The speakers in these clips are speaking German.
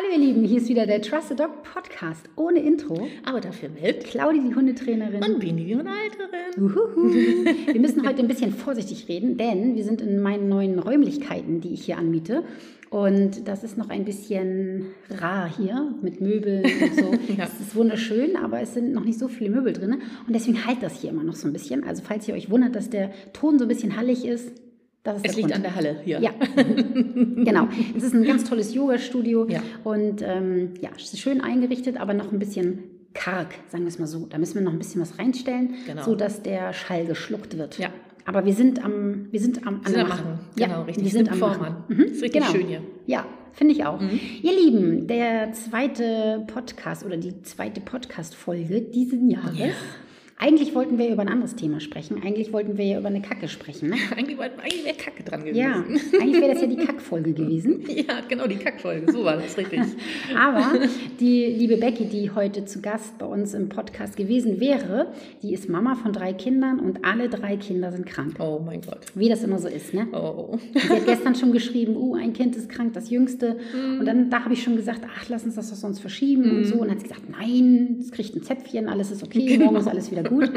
Hallo ihr Lieben, hier ist wieder der Trust a Dog Podcast ohne Intro. Aber dafür mit Claudi, die Hundetrainerin. und Bini, die Hundehalterin. Uhuhu. Wir müssen heute ein bisschen vorsichtig reden, denn wir sind in meinen neuen Räumlichkeiten, die ich hier anmiete. Und das ist noch ein bisschen rar hier mit Möbeln und so. Ja. Es ist wunderschön, aber es sind noch nicht so viele Möbel drin. Und deswegen halt das hier immer noch so ein bisschen. Also falls ihr euch wundert, dass der Ton so ein bisschen hallig ist Es liegt Grund. an der Halle hier. Ja, genau. Es ist ein ganz tolles Yoga-Studio Ja. und ähm, ja, es ist schön eingerichtet, aber noch ein bisschen karg, sagen wir es mal so. Da müssen wir noch ein bisschen was reinstellen, Genau. so dass der Schall geschluckt wird. Ja. Aber wir sind am, wir sind am, Sind am Machen. Ja, Genau, richtig. Wir sind am Snip Machen. Vormann. Mhm, Ist richtig schön hier. Ja, finde ich auch. Ihr Lieben, der zweite Podcast oder die zweite Podcast-Folge diesen Jahres. Ja. Eigentlich wollten wir über ein anderes Thema sprechen. Eigentlich wollten wir ja über eine Kacke sprechen. Ne? Eigentlich, wollten- eigentlich wäre Kacke dran gewesen. Ja, eigentlich wäre das ja die Kackfolge gewesen. Ja, genau, die Kackfolge. So war das richtig. Aber die liebe Becky, die heute zu Gast bei uns im Podcast gewesen wäre, die ist Mama von drei Kindern und alle drei Kinder sind krank. Oh mein Gott. Wie das immer so ist, ne? Oh. Und Sie hat gestern schon geschrieben, uh, ein Kind ist krank, das jüngste. Und dann da habe ich schon gesagt, ach, lass uns das doch sonst verschieben und so. Und dann hat sie gesagt, nein, es kriegt ein Zäpfchen, alles ist okay, morgen ist alles wieder gut.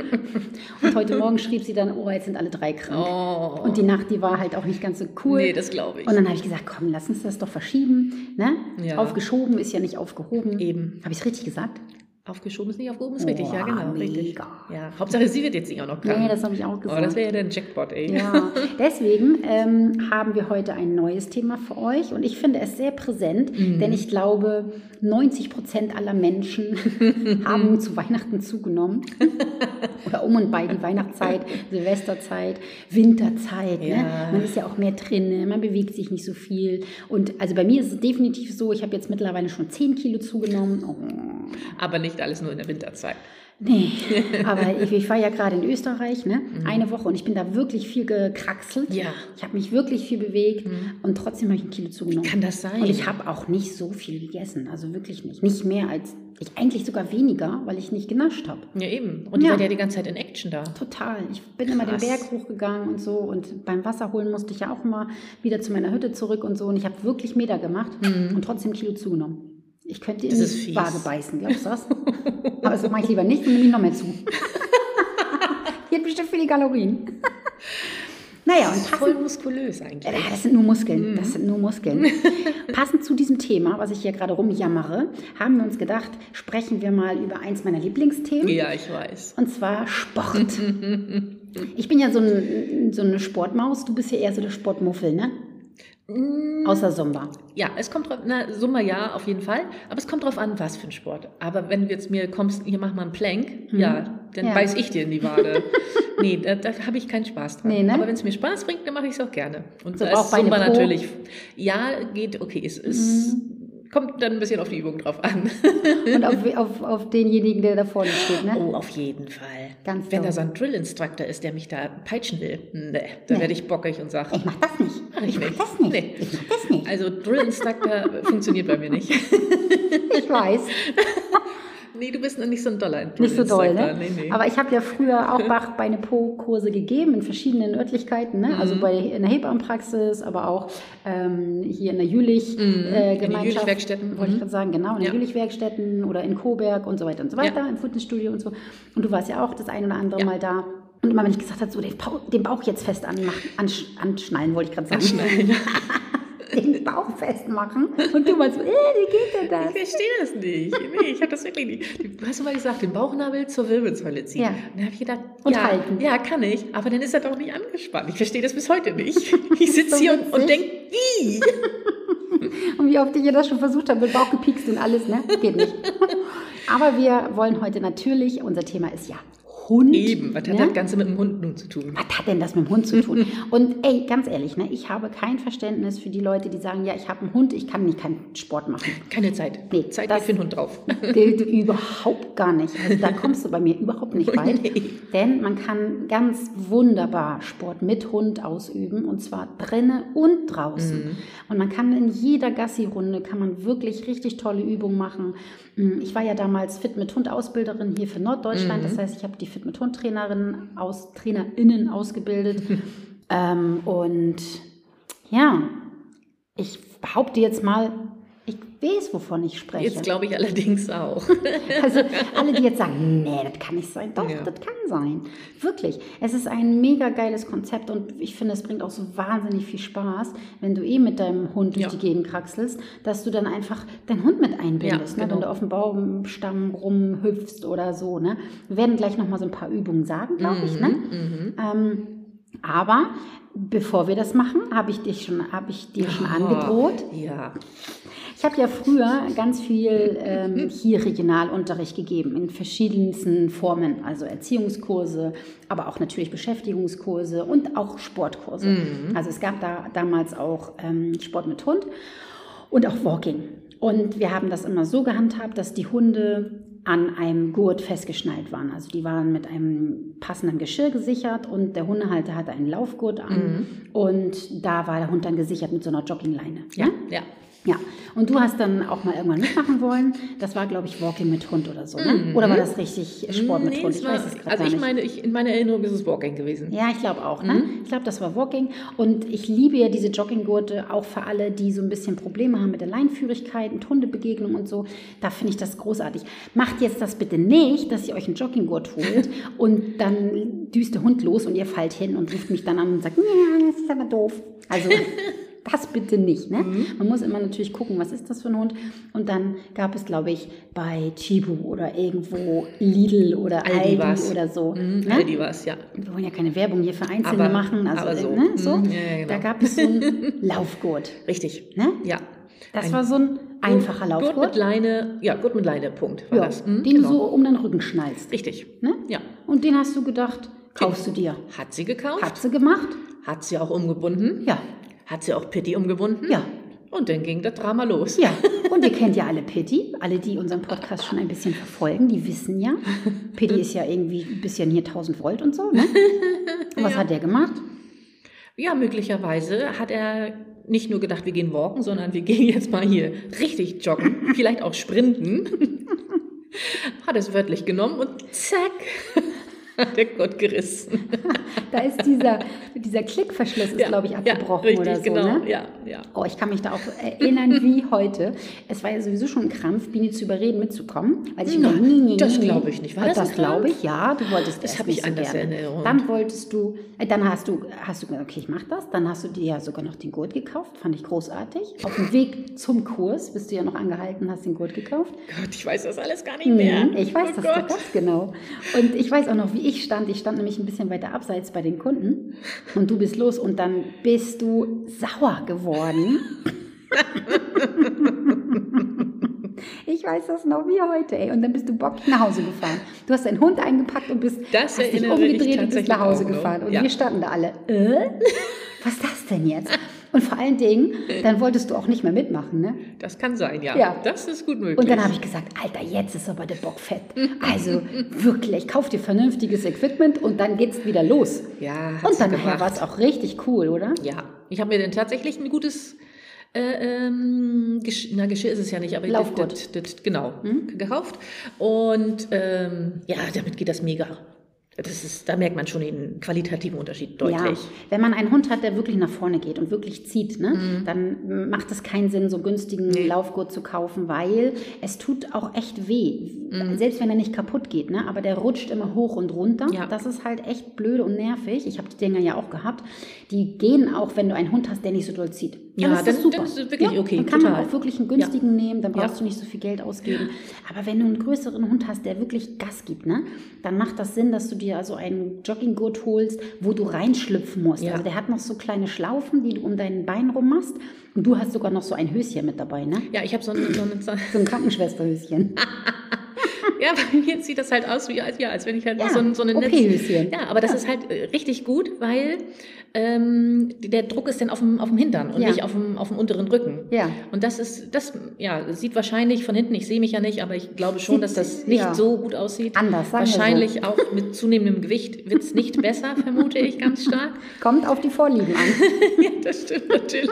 Und heute Morgen schrieb sie dann, oh, jetzt sind alle drei krank. Oh. Und die Nacht, die war halt auch nicht ganz so cool. Nee, das glaube ich. Und dann habe ich gesagt, komm, lass uns das doch verschieben. Ne? Ja. Aufgeschoben ist ja nicht aufgehoben. Eben. Habe ich es richtig gesagt? Aufgeschoben ist nicht aufgehoben, ist richtig. Ja, genau. Richtig. mega. Ja, Hauptsache, sie wird jetzt nicht auch noch krank. Nee, das habe ich auch Oh, gesagt. das wäre ja der Jackpot, ey. Ja, deswegen ähm, haben wir heute ein neues Thema für euch und ich finde es sehr präsent, Mhm. denn ich glaube, 90 Prozent aller Menschen haben zu Weihnachten zugenommen oder um und bei die Weihnachtszeit, Silvesterzeit, Winterzeit. Ne? Ja. Man ist ja auch mehr drin, man bewegt sich nicht so viel und also bei mir ist es definitiv so, ich habe jetzt mittlerweile schon 10 Kilo zugenommen. Oh. Aber nicht alles nur in der Winterzeit. Nee, aber ich, ich war ja gerade in Österreich, ne? Mhm. Eine Woche und ich bin da wirklich viel gekraxelt. Ja. Ich habe mich wirklich viel bewegt und trotzdem habe ich ein Kilo zugenommen. Mhm. Kann das sein? Und ich habe auch nicht so viel gegessen, also wirklich nicht. Nicht mehr als, ich eigentlich sogar weniger, weil ich nicht genascht habe. Ja, eben. Und Ja. war ja die ganze Zeit in Action da. Total. Ich bin immer den Krass. Berg hochgegangen und so und beim Wasser holen musste ich ja auch immer wieder zu meiner Hütte zurück und so und ich habe wirklich Meter gemacht und trotzdem ein Kilo zugenommen. Ich könnte in Mhm. Das ist die. Waage beißen, glaubst du das? Aber das mache ich lieber nicht und nehme ich noch mehr zu. Die hat bestimmt viele Kalorien. Naja, und Voll passend, muskulös eigentlich. ja, das sind nur Muskeln, das sind nur Muskeln. Passend zu diesem Thema, was ich hier gerade rumjammere, haben wir uns gedacht, sprechen wir mal über eins meiner Lieblingsthemen. Ja, ich weiß. Und zwar Sport. Ich bin ja so, ein, so eine Sportmaus, du bist ja eher so der Sportmuffel, ne? Außer Zumba. Ja, es kommt drauf, na, Summa ja, auf jeden Fall. Aber es kommt drauf an, was für ein Sport. Aber wenn du jetzt mir kommst, hier mach mal einen Plank, ja, dann Mhm. Ja. beiß ich dir in die Wade. nee, da, da habe ich keinen Spaß dran. Nee, ne? Aber wenn es mir Spaß bringt, dann mache ich es auch gerne. Und So da ist? Mhm. natürlich, ja, geht, okay, es ist, kommt dann ein bisschen auf die Übung drauf an. Und auf, auf, auf denjenigen, der da vorne steht, ne? oh, auf jeden Fall. Ganz wenn da so ein Drill-Instructor ist, der mich da peitschen will, nee, dann Nee. werde ich bockig und sage, Ich mach das nicht. Mach ich Ich mach nicht. das nicht. Nee. Ich mach das nicht. also Drill-Instructor funktioniert bei mir nicht. Ich weiß. Nee, du bist noch nicht so ein Dollar. Nicht so doll, ne? Nee, nee. Aber ich habe ja früher auch Bachbeine Po-Kurse gegeben in verschiedenen Örtlichkeiten, ne? Mhm. Also bei in der Hebammenpraxis, aber auch ähm, hier in der Jülich äh, Mhm. In den Gemeinschaft. Jülich-Werkstätten. Wollte ich Mhm. gerade sagen, genau, in den Ja. Jülich-Werkstätten oder in Coburg und so weiter und so weiter, Ja. im Fitnessstudio und so. Und du warst ja auch das ein oder andere Ja. Mal da. Und immer wenn ich gesagt habe, so den Bauch, den Bauch jetzt fest anmachen, ansch, anschnallen, wollte ich gerade sagen. Anschnallen. den Bauch festmachen. Und du mal so, äh, wie geht denn das? Ich verstehe das nicht. Nee, ich habe das wirklich nicht. Du hast du mal gesagt, den Bauchnabel zur Wirbelsäule ziehen. Ja. Und dann habe ich gedacht, Und ja, halten. ja, kann ich, aber dann ist er doch nicht angespannt. Ich verstehe das bis heute nicht. Ich sitze So hier und, und denke, wie? Und wie oft ich das schon versucht habe, mit Bauch gepiekst und alles, ne? Geht nicht. Aber wir wollen heute natürlich, unser Thema ist ja Hund. Eben, was hat ne? das Ganze mit dem Hund nun zu tun? Was hat denn das mit dem Hund zu tun? Und ey, ganz ehrlich, ne, ich habe kein Verständnis für die Leute, die sagen, ja, ich habe einen Hund, ich kann nicht keinen Sport machen. Keine Zeit. Nee, Zeit das- für den Hund drauf. Gilt überhaupt gar nicht. Also da kommst du bei mir überhaupt nicht weit. Nee. Denn man kann ganz wunderbar Sport mit Hund ausüben und zwar drinnen und draußen. Und man kann in jeder Gassi-Runde kann man wirklich richtig tolle Übungen machen. Mm, Ich war ja damals Fit mit Hund Ausbilderin hier für Norddeutschland. Das heißt, ich habe die Fit mit Hund Trainerin aus Trainerinnen ausgebildet. ähm, und ja, ich behaupte jetzt mal, Ich weiß, wovon ich spreche. Jetzt glaube ich allerdings auch. Also alle, die jetzt sagen, nee, das kann nicht sein. Doch, Ja. das kann sein. Wirklich. Es ist ein mega geiles Konzept und ich finde, es bringt auch so wahnsinnig viel Spaß, wenn du eh mit deinem Hund durch Ja. die Gegend kraxelst, dass du dann einfach deinen Hund mit einbindest, Ja, ne? wenn genau. du auf dem Baumstamm rumhüpfst oder so. Ne? Wir werden gleich nochmal so ein paar Übungen sagen, glaube ich. Ne? Mhm. Ähm, aber bevor wir das machen, habe ich, dich schon, habe ich dir schon angedroht. Ja. Ich habe ja früher ganz viel ähm, hier Regionalunterricht gegeben in verschiedensten Formen, also Erziehungskurse, aber auch natürlich Beschäftigungskurse und auch Sportkurse. Also es gab da damals auch ähm, Sport mit Hund und auch Walking. Und wir haben das immer so gehandhabt, dass die Hunde an einem Gurt festgeschnallt waren. Also die waren mit einem passenden Geschirr gesichert und der Hundehalter hatte einen Laufgurt an und da war der Hund dann gesichert mit so einer Joggingleine. Ja, ne? ja. Ja, und du hast dann auch mal irgendwann mitmachen wollen. Das war, glaube ich, Walking mit Hund oder so, ne? Oder war das richtig Sport mit Nee, Hund? Ich war, weiß es gerade also ich meine, ich, in meiner Erinnerung ist es Walking gewesen. Ja, ich glaube auch. Ne? Mhm. Ich glaube, das war Walking. Und ich liebe ja diese Jogginggurte auch für alle, die so ein bisschen Probleme haben mit der Leinführigkeit, mit Hundebegegnung und so. Da finde ich das großartig. Macht jetzt das bitte nicht, dass ihr euch einen Jogginggurt holt und dann düst der Hund los und ihr fallt hin und ruft mich dann an und sagt, ja, das ist aber doof. Also das bitte nicht. Ne? Mhm. Man muss immer natürlich gucken, was ist das für ein Hund. Und dann gab es, glaube ich, bei Chibu oder irgendwo Lidl oder Aldi Aldi, oder so. Mhm, ne? Aldi war es, ja. Wir wollen ja keine Werbung hier für Einzelne Aber- machen. Also, aber so. Ne, so. Mhm, ja, genau. Da gab es so einen Laufgurt. Richtig. Ne? Ja. Das Ein war so ein einfacher Gurt mit Laufgurt. Leine, ja, Gurt mit Leine, Punkt. War Ja, das. Mhm, den genau. du so um den Rücken schnallst. Richtig. Ne? Ja. Und den hast du gedacht, kaufst du dir. Hat sie gekauft? Hat sie gemacht? Hat sie auch umgebunden? Ja. Hat sie auch Pitti umgebunden? Ja. Und dann ging das Drama los. Ja, und ihr kennt ja alle Pitti. Alle, die unseren Podcast schon ein bisschen verfolgen, die wissen ja. Pitti ist ja irgendwie ein bisschen hier 1000 Volt und so. Ne? Und was hat der gemacht? Ja, möglicherweise hat er nicht nur gedacht, wir gehen walken, sondern wir gehen jetzt mal hier richtig joggen, vielleicht auch sprinten. hat es wörtlich genommen und zack, der Gott gerissen. Da ist dieser, dieser Klickverschluss, ist, glaube ich, abgebrochen richtig, oder so. genau. Ne? Ja, ja. Oh, ich kann mich da auch erinnern wie heute. Es war ja sowieso schon ein Krampf, Bini zu überreden, mitzukommen. Weil ich immer, nee, nee, das glaube ich nicht. War das das glaube ich, ja. Du wolltest Das habe ich so anders in Erinnerung. Dann wolltest du, äh, dann hast du, hast du gesagt, okay, ich mache das. Dann hast du dir ja sogar noch den Gurt gekauft. Fand ich großartig. Auf dem Weg zum Kurs bist du ja noch angehalten, hast den Gurt gekauft. Gott, ich weiß das alles gar nicht mehr. Mhm, Ich weiß oh das Gott. doch ganz genau. Und ich weiß auch noch, wie ich stand. Ich stand nämlich ein bisschen weiter abseits bei den Kunden. Und du bist los und dann bist du sauer geworden. Ich weiß das noch wie heute, ey. Und dann bist du bockig nach Hause gefahren. Du hast deinen Hund eingepackt und bist Das hast dich ich umgedreht und bist nach Hause gefahren. Und Ja. wir standen da alle. Äh? Was ist das denn jetzt? Und vor allen Dingen, dann wolltest du auch nicht mehr mitmachen, ne? Das kann sein, ja. Ja. Das ist gut möglich. Und dann habe ich gesagt, Alter, jetzt ist aber der Bock fett. Also wirklich, kauf dir vernünftiges Equipment und dann geht's wieder los. Ja, Und dann war es auch richtig cool, oder? Ja, ich habe mir dann tatsächlich ein gutes äh, ähm, Gesch na, Geschirr ist es ja nicht, aber Laufgurt. das, das, das, genau Hm? gekauft. Und ähm, ja, damit geht das mega. Das ist, da merkt man schon den qualitativen Unterschied deutlich. Ja, wenn man einen Hund hat, der wirklich nach vorne geht und wirklich zieht, ne, Mhm. dann macht es keinen Sinn, so günstigen Laufgurt zu kaufen, weil es tut auch echt weh. Mhm. Selbst wenn er nicht kaputt geht, ne, aber der rutscht immer hoch und runter. Ja. Das ist halt echt blöde und nervig. Ich habe die Dinger ja auch gehabt. Die gehen auch, wenn du einen Hund hast, der nicht so doll zieht. Ja, ist das dann- super. dann ist es wirklich ja, okay, Dann kann total. man auch wirklich einen günstigen nehmen, dann brauchst Ja. du nicht so viel Geld ausgeben. Aber wenn du einen größeren Hund hast, der wirklich Gas gibt, ne, dann macht das Sinn, dass du dir also einen Jogginggurt holst, wo du reinschlüpfen musst. Ja. Also der hat noch so kleine Schlaufen, die du um dein Bein rum machst. Und du hast sogar noch so ein Höschen mit dabei, ne? Ja, ich habe so ein, so So ein Krankenschwesterhöschen. Ja, bei mir sieht das halt aus, wie als, ja, als wenn ich halt Ja, so, ein, so eine Netz... OP-Höschen. Ja, aber das ist halt äh, richtig gut, weil ähm, der Druck ist dann auf dem, auf dem Hintern und Ja. nicht auf dem, auf dem unteren Rücken. Ja. Und das ist, das ja, sieht wahrscheinlich von hinten, ich sehe mich ja nicht, aber ich glaube schon, dass das nicht ja. so gut aussieht. Anders, sagen wir so. Wahrscheinlich auch mit zunehmendem Gewicht wird es nicht besser, vermute ich ganz stark. Kommt auf die Vorlieben an. ja, das stimmt natürlich.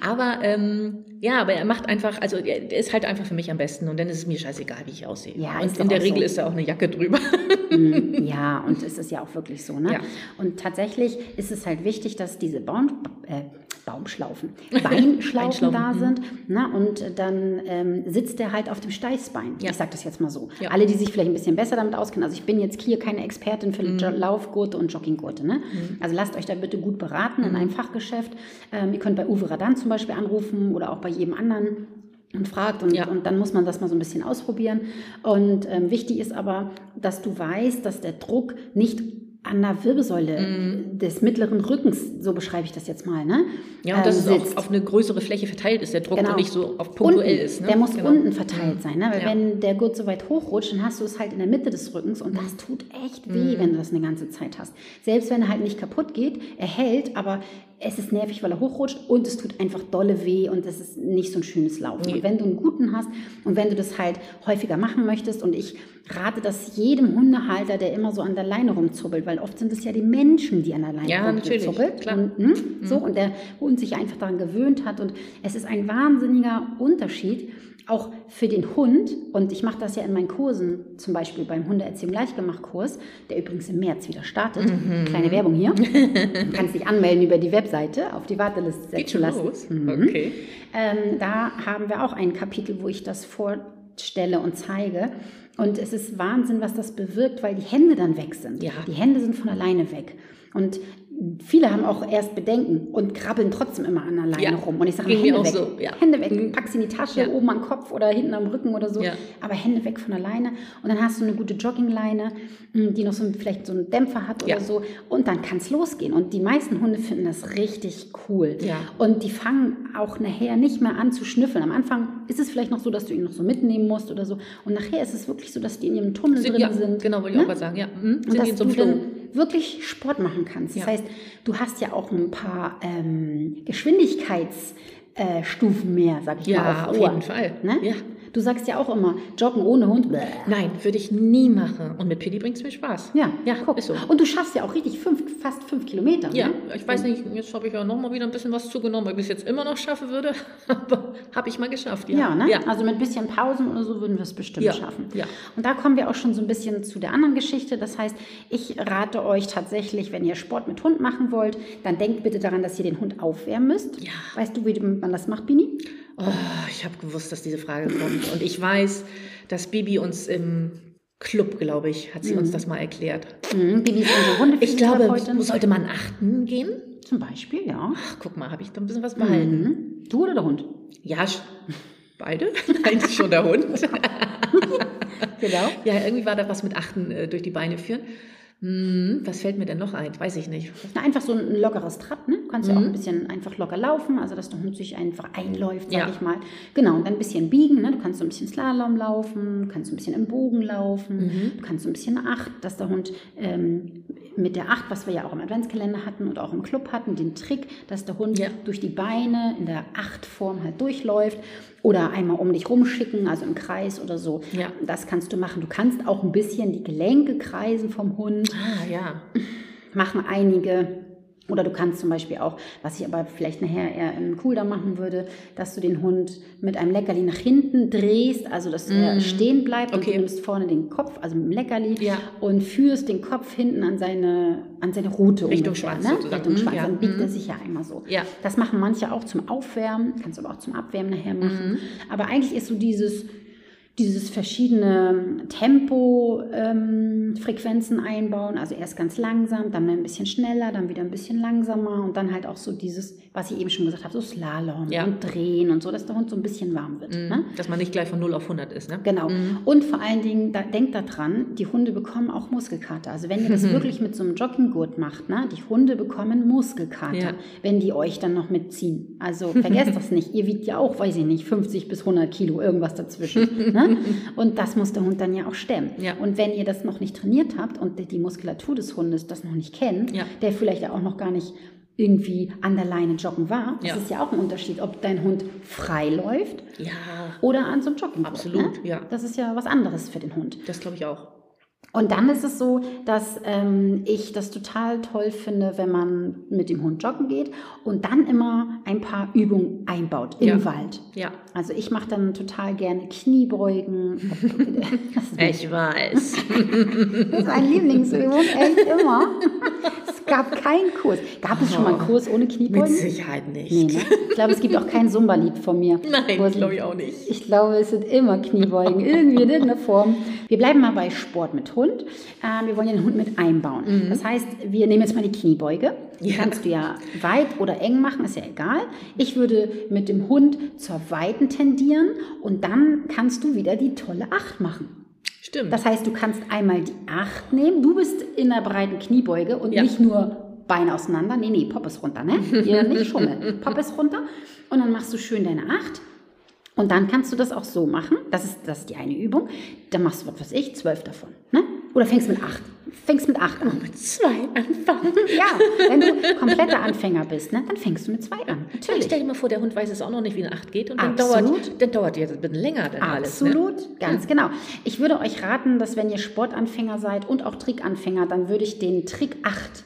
Aber ähm, ja, aber er macht einfach, also er, ist halt einfach für mich am besten und dann ist es mir scheißegal, wie ich aussehe. Ja, und in der Regel so. ist da auch eine Jacke drüber. Mm, ja, und es ist ja auch wirklich so, ne? Ja. Und tatsächlich ist es halt wichtig, dass diese Baum, äh, Baumschlaufen, Beinschlaufen da Beinschlaufen, sind. Na, und dann ähm, sitzt der halt auf dem Steißbein. Ja. Ich sage das jetzt mal so. Ja. Alle, die sich vielleicht ein bisschen besser damit auskennen. Also ich bin jetzt hier keine Expertin für Mhm. Laufgurte und Jogginggurte. Ne? Also lasst euch da bitte gut beraten Mhm. in einem Fachgeschäft. Ähm, ihr könnt bei Uwe Radan zum Beispiel anrufen oder auch bei jedem anderen und fragt und, Ja. und dann muss man das mal so ein bisschen ausprobieren. Und ähm, wichtig ist aber, dass du weißt, dass der Druck nicht an der Wirbelsäule Mhm. des mittleren Rückens, so beschreibe ich das jetzt mal, ne? Ja, und dass ähm, es auf, auf eine größere Fläche verteilt ist, der Druck Genau. und nicht so auf punktuell unten. ist. Ne? Der muss Genau. unten verteilt sein, ne? weil Ja. wenn der Gurt so weit hochrutscht, dann hast du es halt in der Mitte des Rückens und das tut echt Mhm. weh, wenn du das eine ganze Zeit hast. Selbst wenn er halt nicht kaputt geht, er hält, aber es ist nervig, weil er hochrutscht und es tut einfach dolle weh und das ist nicht so ein schönes Laufen. Und wenn du einen guten hast und wenn du das halt häufiger machen möchtest und ich rate das jedem Hundehalter, der immer so an der Leine rumzubbelt, weil oft sind es ja die Menschen, die an der Leine Ja, rumzubbelt. klar. Mhm. Und, hm, so, und der Hund sich einfach daran gewöhnt hat. Und es ist ein wahnsinniger Unterschied, auch für den Hund. Und ich mache das ja in meinen Kursen, zum Beispiel beim Hundeerziehung Gleichgemacht-Kurs, der übrigens im März wieder startet. Mhm. Kleine Werbung hier. Du kannst dich anmelden über die Webseite, auf die Warteliste setzen Geht schon lassen. los. Mhm. Okay. Ähm, da haben wir auch ein Kapitel, wo ich das vorstelle und zeige. Und es ist Wahnsinn, was das bewirkt, weil die Hände dann weg sind. Ja. Die Hände sind von alleine weg. Und viele haben auch erst Bedenken und krabbeln trotzdem immer an der Leine Ja. rum. Und ich sage Hände weg. so, ja. Hände weg. Mhm. Pack sie in die Tasche, Ja. oben am Kopf oder hinten am Rücken oder so. Aber Hände weg von der Leine. Und dann hast du eine gute Joggingleine, mh, die noch so ein- vielleicht so einen Dämpfer hat oder so. Und dann kann es losgehen. Und die meisten Hunde finden das richtig cool. Und die fangen auch nachher nicht mehr an zu schnüffeln. Am Anfang ist es vielleicht noch so, dass du ihn noch so mitnehmen musst oder so. Und nachher ist es wirklich so, dass die in ihrem Tunnel Sind, drin ja, sind. genau, wollte ich ne? auch gerade sagen. Ja, mhm. Und sind dass die so du dann wirklich Sport machen kannst. Das Ja. heißt, du hast ja auch ein paar ähm, Geschwindigkeitsstufen äh, mehr, sag ich Ja, mal. auf Ohr, jeden Fall. Ne? Ja. Du sagst ja auch immer, joggen ohne Hund. Bäh. Nein, würde ich nie machen. Und mit Piddy bringt es mir Spaß. Ja, ja guck. ist so. Und du schaffst ja auch richtig fünf, fast fünf Kilometer. Ja, ne? ich weiß nicht, jetzt habe ich ja noch mal wieder ein bisschen was zugenommen, weil ich es jetzt immer noch schaffen würde. Aber habe ich mal geschafft, ja. Ja, ne? Ja. also mit ein bisschen Pausen oder so würden wir es bestimmt Ja, schaffen. ja. Und da kommen wir auch schon so ein bisschen zu der anderen Geschichte. Das heißt, ich rate euch tatsächlich, wenn ihr Sport mit Hund machen wollt, dann denkt bitte daran, dass ihr den Hund aufwärmen müsst. Ja. Weißt du, wie man das macht, Bini? Oh, ich habe gewusst, dass diese Frage kommt. Und ich weiß, dass Bibi uns im Club, glaube ich, hat sie uns das mal erklärt. Mhm. Bini ist unsere Ich glaube, sollte man achten gehen? Zum Beispiel, ja. Ach, guck mal, habe ich da ein bisschen was behalten. Mhm. Du oder der Hund? Ja, beide? Eigentlich schon der Hund. Genau. ja, irgendwie war da was mit Achten äh, durch die Beine führen. Hm, was fällt mir denn noch ein? Weiß ich nicht. Na, einfach so ein lockeres Trab, ne? Du kannst ja auch Mhm. ein bisschen einfach locker laufen, also dass der Hund sich einfach einläuft, sag Ja. ich mal. Genau, und dann ein bisschen biegen, ne? Du kannst so ein bisschen Slalom laufen, du kannst so ein bisschen im Bogen laufen, Mhm. du kannst so ein bisschen Acht, dass der Hund ähm, mit der Acht, was wir ja auch im Adventskalender hatten und auch im Club hatten, den Trick, dass der Hund Ja. durch die Beine in der Achtform halt durchläuft oder einmal um dich rumschicken, also im Kreis oder so. Ja. Das kannst du machen. Du kannst auch ein bisschen die Gelenke kreisen vom Hund Ah, ja. machen einige. Oder du kannst zum Beispiel auch, was ich aber vielleicht nachher eher in Cooldown machen würde, dass du den Hund mit einem Leckerli nach hinten drehst, also dass er stehen bleibt und Mhm. Okay. du nimmst vorne den Kopf, also mit dem Leckerli, Ja. und führst den Kopf hinten an seine, an seine Rute Richtung ungefähr, Schwanz ne? sozusagen. Richtung Mhm, Schwanz, ja. dann biegt Mhm. er sich ja einmal so. Ja. Das machen manche auch zum Aufwärmen, kannst du aber auch zum Abwärmen nachher Mhm. machen. Aber eigentlich ist so dieses dieses verschiedene Tempo-Frequenzen einbauen, also erst ganz langsam, dann ein bisschen schneller, dann wieder ein bisschen langsamer und dann halt auch so dieses, was ich eben schon gesagt habe, so Slalom Ja. und Drehen und so, dass der Hund so ein bisschen warm wird. Ne? Dass man nicht gleich von 0 auf 100 ist, ne? Genau. Und vor allen Dingen, da, denkt daran, die Hunde bekommen auch Muskelkater. Also wenn ihr das wirklich mit so einem Jogginggurt macht, ne, die Hunde bekommen Muskelkater, Ja. wenn die euch dann noch mitziehen. Also vergesst das nicht. Ihr wiegt ja auch, weiß ich nicht, 50 bis 100 Kilo, irgendwas dazwischen. ne? Und das muss der Hund dann ja auch stemmen. Ja. Und wenn ihr das noch nicht trainiert habt und die Muskulatur des Hundes das noch nicht kennt, Ja. der vielleicht auch noch gar nicht irgendwie an der Leine joggen war, das Ja. ist ja auch ein Unterschied, ob dein Hund frei läuft Ja, oder an so einem Jogging. Absolut, ne? ja. Das ist ja was anderes für den Hund. das glaube ich auch. Und dann ist es so, dass ähm, ich das total toll finde, wenn man mit dem Hund joggen geht und dann immer ein paar Übungen einbaut im Ja. Wald. Ja. Also ich mache dann total gerne Kniebeugen. Ich weiß. das ist meine Lieblingsübung, echt immer. gab keinen Kurs. Gab es schon mal einen Oh, Kurs ohne Kniebeugen? Mit Sicherheit nicht. Nee, ne? Ich glaube, es gibt auch kein Zumba-Lied von mir. Nein, glaube ich auch nicht. Ich glaube, es sind immer Kniebeugen, irgendwie in irgendeiner Form. Wir bleiben mal bei Sport mit Hund. Ähm, wir wollen ja den Hund mit einbauen. Das heißt, wir nehmen jetzt mal die Kniebeuge. Die Mhm. Ja. kannst du ja weit oder eng machen, ist ja egal. Ich würde mit dem Hund zur Weiten tendieren und dann kannst du wieder die tolle Acht machen. Stimmt. Das heißt, du kannst einmal die Acht nehmen. Du bist in einer breiten Kniebeuge und Ja. nicht nur Beine auseinander. Nee, nee, Pop ist runter, ne? Ihr nicht schummeln. Pop ist runter. Und dann machst du schön deine Acht. Und dann kannst du das auch so machen. Das ist, das ist die eine Übung. Dann machst du, was weiß ich, zwölf davon. Ne? Oder fängst mit acht. Fängst mit acht an. mit zwei anfangen. Ja, wenn du kompletter Anfänger bist, ne, dann fängst du mit zwei an. Ich Natürlich. stell dir mal vor, der Hund weiß es auch noch nicht, wie eine Acht geht. Und dann Absolut. dauert, dann dauert jetzt ein bisschen länger dann alles. Ne? Absolut, ganz genau. Ich würde euch raten, dass wenn ihr Sportanfänger seid und auch Trickanfänger, dann würde ich den Trick 8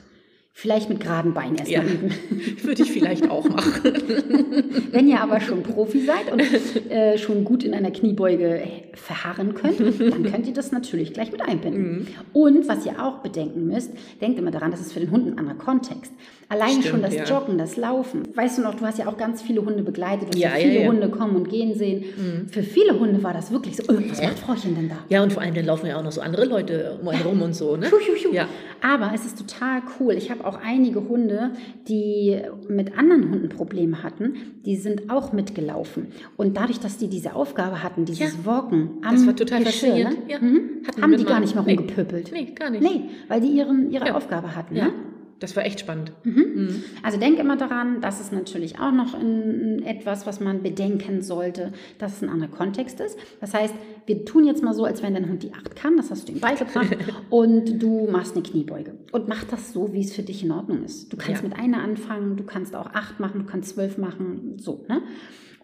vielleicht mit geraden Beinen erstmal Ja. üben. Würde ich vielleicht auch machen. Wenn ihr aber schon Profi seid und äh, schon gut in einer Kniebeuge verharren könnt, dann könnt ihr das natürlich gleich mit einbinden. Mhm. Und was ihr auch bedenken müsst, denkt immer daran, das ist für den Hund ein anderer Kontext. Allein schon Stimmt, das ja. Joggen, das Laufen. Weißt du noch, du hast ja auch ganz viele Hunde begleitet und Ja, ja, viele ja. Mhm. Hunde kommen und gehen sehen. Für viele Hunde war das wirklich so, oh, was macht Frauchen denn da? Ja, und vor allem, dann laufen ja auch noch so andere Leute um einen rum und so, ne? Schuh, schuh, schuh. Ja. Aber es ist total cool. Ich habe auch einige Hunde, die mit anderen Hunden Probleme hatten, die sind auch mitgelaufen. Und dadurch, dass die diese Aufgabe hatten, dieses. Walken am Das war total Geschirr, ne? mhm, haben die mal. gar nicht mehr Nee. rumgepöppelt. Nee, gar nicht. Nee, weil die ihren, ihre. Aufgabe hatten. Ja, Ne? Das war echt spannend. Mhm. Mhm. Also denk immer daran, das ist natürlich auch noch in, in etwas, was man bedenken sollte, dass es ein anderer Kontext ist. Das heißt, wir tun jetzt mal so, als wenn dein Hund die 8 kann, das hast du ihm beigebracht, und du machst eine Kniebeuge. Und mach das so, wie es für dich in Ordnung ist. Du kannst ja. mit einer anfangen, du kannst auch 8 machen, du kannst 12 machen, so. Ne?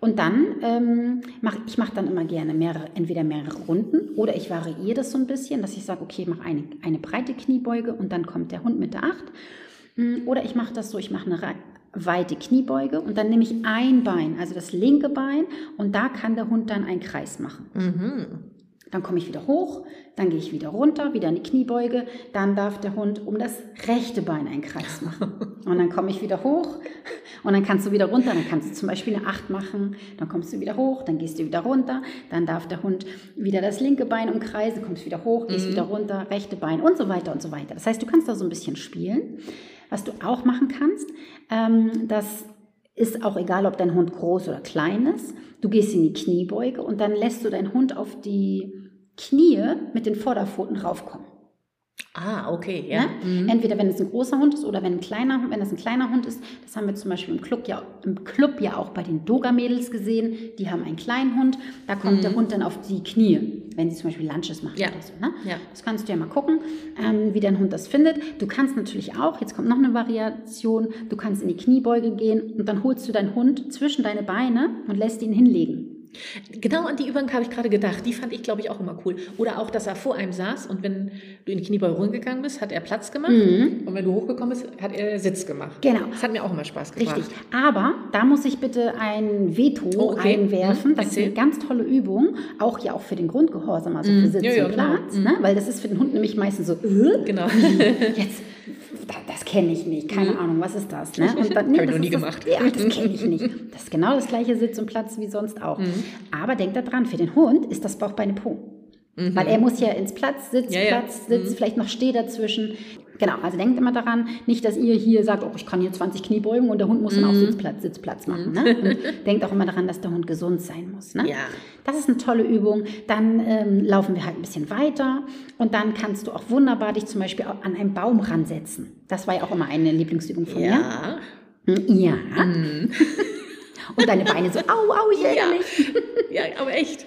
Und dann, ähm, mach, ich mache dann immer gerne mehrere, entweder mehrere Runden oder ich variiere das so ein bisschen, dass ich sage, okay, mach eine, eine breite Kniebeuge und dann kommt der Hund mit der 8. Oder ich mache das so, ich mache eine weite Kniebeuge und dann nehme ich ein Bein, also das linke Bein, und da kann der Hund dann einen Kreis machen. Dann komme ich wieder hoch, dann gehe ich wieder runter, wieder in die Kniebeuge, dann darf der Hund um das rechte Bein einen Kreis machen. Und dann komme ich wieder hoch und dann kannst du wieder runter, dann kannst du zum Beispiel eine Acht machen, dann kommst du wieder hoch, dann gehst du wieder runter, dann darf der Hund wieder das linke Bein umkreisen, kommst wieder hoch, gehst wieder runter, rechte Bein und so weiter und so weiter. Das heißt, du kannst da so ein bisschen spielen. Was du auch machen kannst, ähm, das ist auch egal, ob dein Hund groß oder klein ist. Du gehst in die Kniebeuge und dann lässt du deinen Hund auf die Knie mit den Vorderpfoten raufkommen. Ah, okay, ja. Ne? Entweder wenn es ein großer Hund ist oder wenn, ein kleiner, wenn es ein kleiner Hund ist. Das haben wir zum Beispiel im Club ja, im Club ja auch bei den Doga-Mädels gesehen. Die haben einen kleinen Hund. Da kommt der Hund dann auf die Knie, wenn sie zum Beispiel Lunches machen Ja. oder so. Ne? Ja. Das kannst du ja mal gucken, ähm, wie dein Hund das findet. Du kannst natürlich auch, jetzt kommt noch eine Variation, du kannst in die Kniebeuge gehen und dann holst du deinen Hund zwischen deine Beine und lässt ihn hinlegen. Genau an die Übung habe ich gerade gedacht. Die fand ich, glaube ich, auch immer cool. Oder auch, dass er vor einem saß und wenn du in die Kniebeuge rumgegangen bist, hat er Platz gemacht. Und wenn du hochgekommen bist, hat er Sitz gemacht. Mhm. Genau. Das hat mir auch immer Spaß gemacht. Richtig. Aber da muss ich bitte ein Veto Oh, okay. einwerfen. Mhm. Das ist eine ganz tolle Übung, auch ja auch für den Grundgehorsam, also für Sitz Ja, ja, und genau. Platz, ne? weil das ist für den Hund nämlich meistens so, äh, Genau. jetzt, da- das kenne ich nicht, keine Ahnung, was ist das? Ne? Und dann, Hab ich das noch nie ist das, gemacht. Ja, das kenne ich nicht. Das ist genau das gleiche Sitz und Platz wie sonst auch. Mhm. Aber denkt da dran, für den Hund ist das Bauch, Beine, Po. Weil er muss ja ins Platz, Sitz, Mhm. Ja, ja. Platz, Sitz, vielleicht noch Steh dazwischen. Genau, also denkt immer daran, nicht, dass ihr hier sagt, oh, ich kann hier 20 Kniebeugen und der Hund muss dann Mhm. auch Sitzplatz, Sitzplatz machen. Ne? Und denkt auch immer daran, dass der Hund gesund sein muss. Ne? Ja. Das ist eine tolle Übung. Dann ähm, laufen wir halt ein bisschen weiter und dann kannst du auch wunderbar dich zum Beispiel an einen Baum ransetzen. Das war ja auch immer eine Lieblingsübung von mir. Ja. Hm, Ja. Und deine Beine so, au, au, jägerlich. ja, aber echt.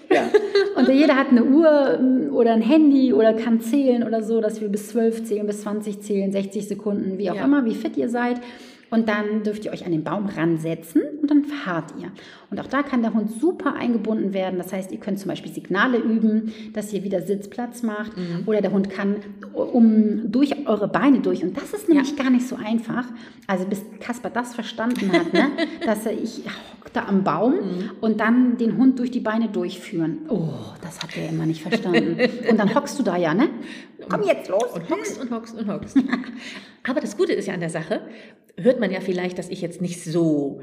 Und jeder hat eine Uhr ähm, oder ein Handy oder kann zählen oder so, dass wir bis 12 zählen, bis 20 zählen, 60 Sekunden, wie auch Ja. immer, wie fit ihr seid. Und dann dürft ihr euch an den Baum ransetzen und dann fahrt ihr. Und auch da kann der Hund super eingebunden werden. Das heißt, ihr könnt zum Beispiel Signale üben, dass ihr wieder Sitzplatz macht. Mhm. Oder der Hund kann um durch eure Beine durch. Und das ist nämlich ja. gar nicht so einfach. Also bis Kasper das verstanden hat, ne? dass er, ich da am Baum mhm. und dann den Hund durch die Beine durchführen. Oh, das hat er immer nicht verstanden. und dann hockst du da ja, ne? Komm jetzt los. Und hockst und hockst und hockst. Aber das Gute ist ja an der Sache, hört man ja vielleicht, dass ich jetzt nicht so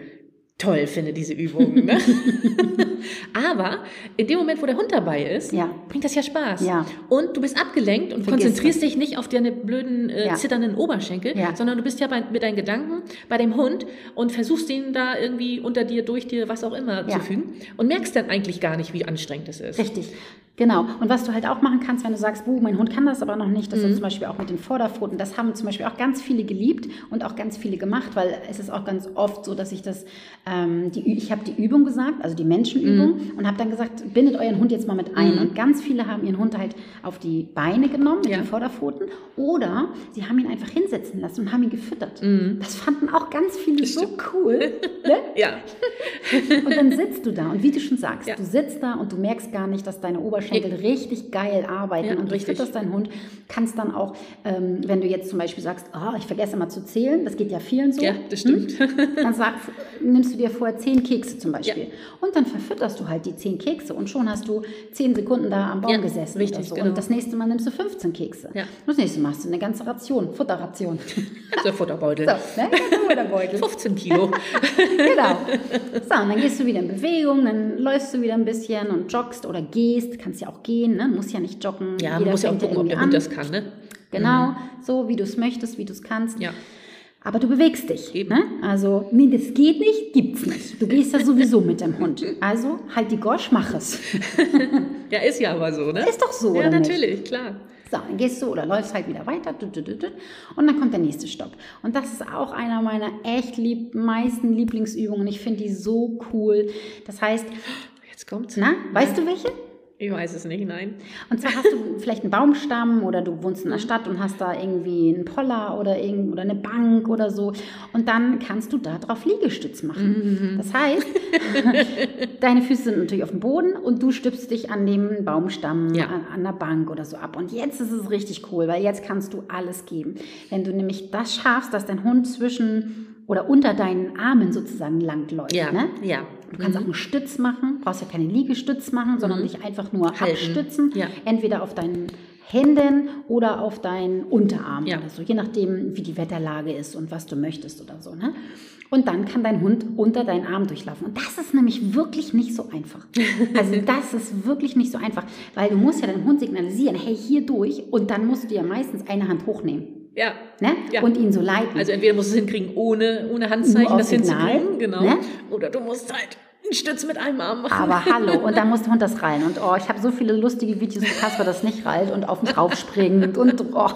toll finde, diese Übungen. Ne? Aber in dem Moment, wo der Hund dabei ist, ja. bringt das ja Spaß. Ja. Und du bist abgelenkt und Vergiss konzentrierst das. dich nicht auf deine blöden, äh, ja. zitternden Oberschenkel, sondern du bist ja bei, mit deinen Gedanken bei dem Hund und versuchst ihn da irgendwie unter dir, durch dir, was auch immer zu fügen und merkst dann eigentlich gar nicht, wie anstrengend es ist. Richtig. Genau. Und was du halt auch machen kannst, wenn du sagst, buh, mein Hund kann das aber noch nicht, das mhm. ist zum Beispiel auch mit den Vorderpfoten, das haben zum Beispiel auch ganz viele geliebt und auch ganz viele gemacht, weil es ist auch ganz oft so, dass ich das, ähm, die, ich habe die Übung gesagt, also die Menschenübung mhm. und habe dann gesagt, bindet euren Hund jetzt mal mit ein. Mhm. Und ganz viele haben ihren Hund halt auf die Beine genommen, mit ja. den Vorderpfoten, oder sie haben ihn einfach hinsetzen lassen und haben ihn gefüttert. Mhm. Das fanden auch ganz viele so cool. Ne? ja. und dann sitzt du da und wie du schon sagst, ja. du sitzt da und du merkst gar nicht, dass deine Oberschenkel ja. richtig geil arbeiten und du fütterst deinen Hund, kannst dann auch, ähm, wenn du jetzt zum Beispiel sagst, oh, ich vergesse immer zu zählen, das geht ja vielen so. Ja, das stimmt. Hm? Dann sag, nimmst du dir vorher zehn Kekse zum Beispiel ja. und dann verfütterst du halt die zehn Kekse und schon hast du zehn Sekunden da am Baum ja, gesessen richtig, so. genau. Und das nächste Mal nimmst du 15 Kekse. Ja. Und das nächste Mal hast du eine ganze Ration, Futterration. Also Futterbeutel. So, ne? Futterbeutel. 15 Kilo. genau. So, und dann gehst du wieder in Bewegung, dann läufst du wieder ein bisschen und joggst oder gehst, kannst ja auch gehen, ne? muss ja nicht joggen. Ja, man muss ja auch gucken, ob der Hund das kann, ne? Genau, mhm. so wie du es möchtest, wie du es kannst. Ja. Aber du bewegst dich. Ne? Also, nee, das geht nicht, gibt's nicht. Du gehst ja sowieso mit dem Hund. Also, halt die Gosch, mach es. ja, ist ja aber so, ne? Ist doch so, Ja, natürlich, nicht? klar. So, dann gehst du oder läufst halt wieder weiter und dann kommt der nächste Stopp. Und das ist auch einer meiner echt lieb, meisten Lieblingsübungen. Ich finde die so cool. Das heißt, jetzt kommt's. Na, weißt du welche? Ich weiß es nicht, nein. Und zwar hast du vielleicht einen Baumstamm oder du wohnst in der Stadt und hast da irgendwie einen Poller oder, irgend, oder eine Bank oder so. Und dann kannst du da drauf Liegestütz machen. Mhm. Das heißt, deine Füße sind natürlich auf dem Boden und du stützt dich an dem Baumstamm, ja. an, an der Bank oder so ab. Und jetzt ist es richtig cool, weil jetzt kannst du alles geben. Wenn du nämlich das schaffst, dass dein Hund zwischen oder unter deinen Armen sozusagen langläuft. Ja, ne? ja. Du kannst mhm. auch einen Stütz machen, brauchst ja keine Liegestütz machen, sondern mhm. dich einfach nur Halten. abstützen, ja. entweder auf deinen Händen oder auf deinen Unterarm ja. oder so, je nachdem, wie die Wetterlage ist und was du möchtest oder so. Ne? Und dann kann dein Hund unter deinen Arm durchlaufen. Und das ist nämlich wirklich nicht so einfach. Also das ist wirklich nicht so einfach, weil du musst ja deinem Hund signalisieren, hey, hier durch. Und dann musst du ja meistens eine Hand hochnehmen. Ja. Ne? ja. Und ihn so leiten. Also entweder musst du es hinkriegen, ohne, ohne Handzeichen das Signal, hinzukriegen, genau. Ne? Oder du musst halt Stütz mit einem Arm machen. Aber hallo, und dann muss der Hund das rallen. Und oh, ich habe so viele lustige Videos, wo Kasper das nicht rallt und auf den drauf springt. Und oh,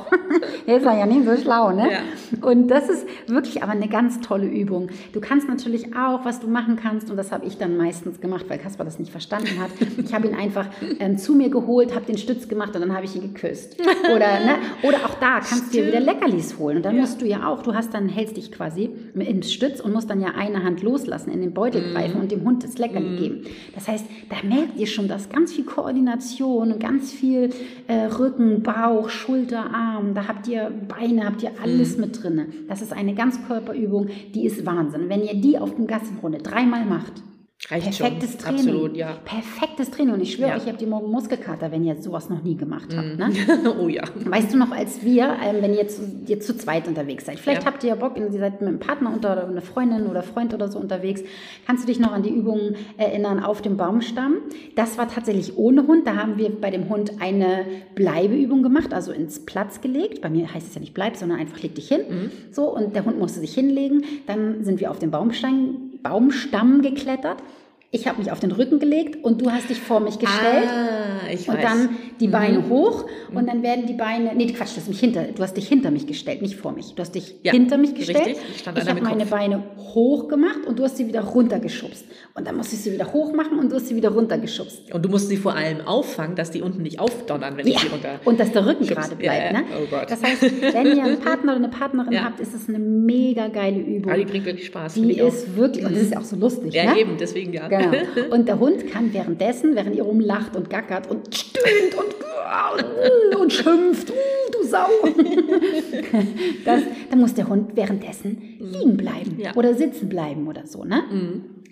jetzt war ja nicht so schlau, ne? Ja. Und das ist wirklich aber eine ganz tolle Übung. Du kannst natürlich auch, was du machen kannst, und das habe ich dann meistens gemacht, weil Kasper das nicht verstanden hat. Ich habe ihn einfach ähm, zu mir geholt, habe den Stütz gemacht und dann habe ich ihn geküsst. Oder, ne? Oder auch da kannst du dir wieder Leckerlis holen. Und dann ja. musst du ja auch, du hast dann, hältst dich quasi ins Stütz und musst dann ja eine Hand loslassen, in den Beutel mhm. greifen und dem Hund das Leckerli mm. geben. Das heißt, da merkt ihr schon, dass ganz viel Koordination und ganz viel äh, Rücken, Bauch, Schulter, Arm, da habt ihr Beine, habt ihr alles mm. mit drin. Das ist eine Ganzkörperübung, die ist Wahnsinn. Wenn ihr die auf dem Gassenrunde dreimal macht, Reicht Perfektes schon. Training. Absolut, ja. Perfektes Training. Und ich schwöre ja. euch, ihr habt die morgen Muskelkater, wenn ihr sowas noch nie gemacht habt. Mm. Ne? oh ja. Weißt du noch, als wir, ähm, wenn ihr jetzt, ihr zu zweit unterwegs seid, vielleicht ja. habt ihr ja Bock, ihr seid mit einem Partner unter, oder eine Freundin oder Freund oder so unterwegs, kannst du dich noch an die Übungen erinnern auf dem Baumstamm? Das war tatsächlich ohne Hund. Da haben wir bei dem Hund eine Bleibeübung gemacht, also ins Platz gelegt. Bei mir heißt es ja nicht bleib, sondern einfach leg dich hin. Mm. So, und der Hund musste sich hinlegen. Dann sind wir auf den Baumstein, Baumstamm geklettert ich habe mich auf den Rücken gelegt und du hast dich vor mich gestellt. Ah, ich und weiß. dann die Beine hoch und dann werden die Beine, nee, Quatsch, das ist mich hinter, du hast dich hinter mich gestellt, nicht vor mich. Du hast dich Ja, hinter mich gestellt. richtig. Ich ich habe meine Kopf. Beine hoch gemacht und du hast sie wieder runtergeschubst. Und dann musst du sie wieder hoch machen und du hast sie wieder runtergeschubst. Und du musst sie vor allem auffangen, dass die unten nicht aufdonnern, wenn ich Ja, sie runter. und dass der Rücken schubst. gerade bleibt. Ja. Ne? Oh Gott. Das heißt, wenn ihr einen Partner oder eine Partnerin habt, ist es eine mega geile Übung. Ah, die bringt wirklich Spaß. Die ich auch. ist wirklich, und das ist ja auch so lustig. Ja, ne? eben, deswegen ja. Genau. Und der Hund kann währenddessen, während ihr rumlacht und gackert und stöhnt und, und schimpft, "Uh, du Sau, das, dann muss der Hund währenddessen liegen bleiben Ja. oder sitzen bleiben oder so. Ne?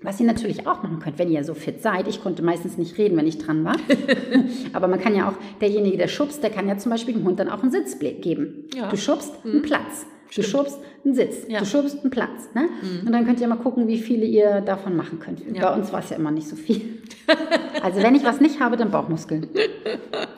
Was ihr natürlich auch machen könnt, wenn ihr so fit seid. Ich konnte meistens nicht reden, wenn ich dran war. Aber man kann ja auch, derjenige, der schubst, der kann ja zum Beispiel dem Hund dann auch einen Sitz ble- geben. Ja. Du schubst, einen Platz. Du schubst, einen Sitz. Ja. Du schubst, einen Platz. Ne? Und dann könnt ihr mal gucken, wie viele ihr davon machen könnt. Ja. Bei uns war es ja immer nicht so viel. Also wenn ich was nicht habe, dann Bauchmuskeln.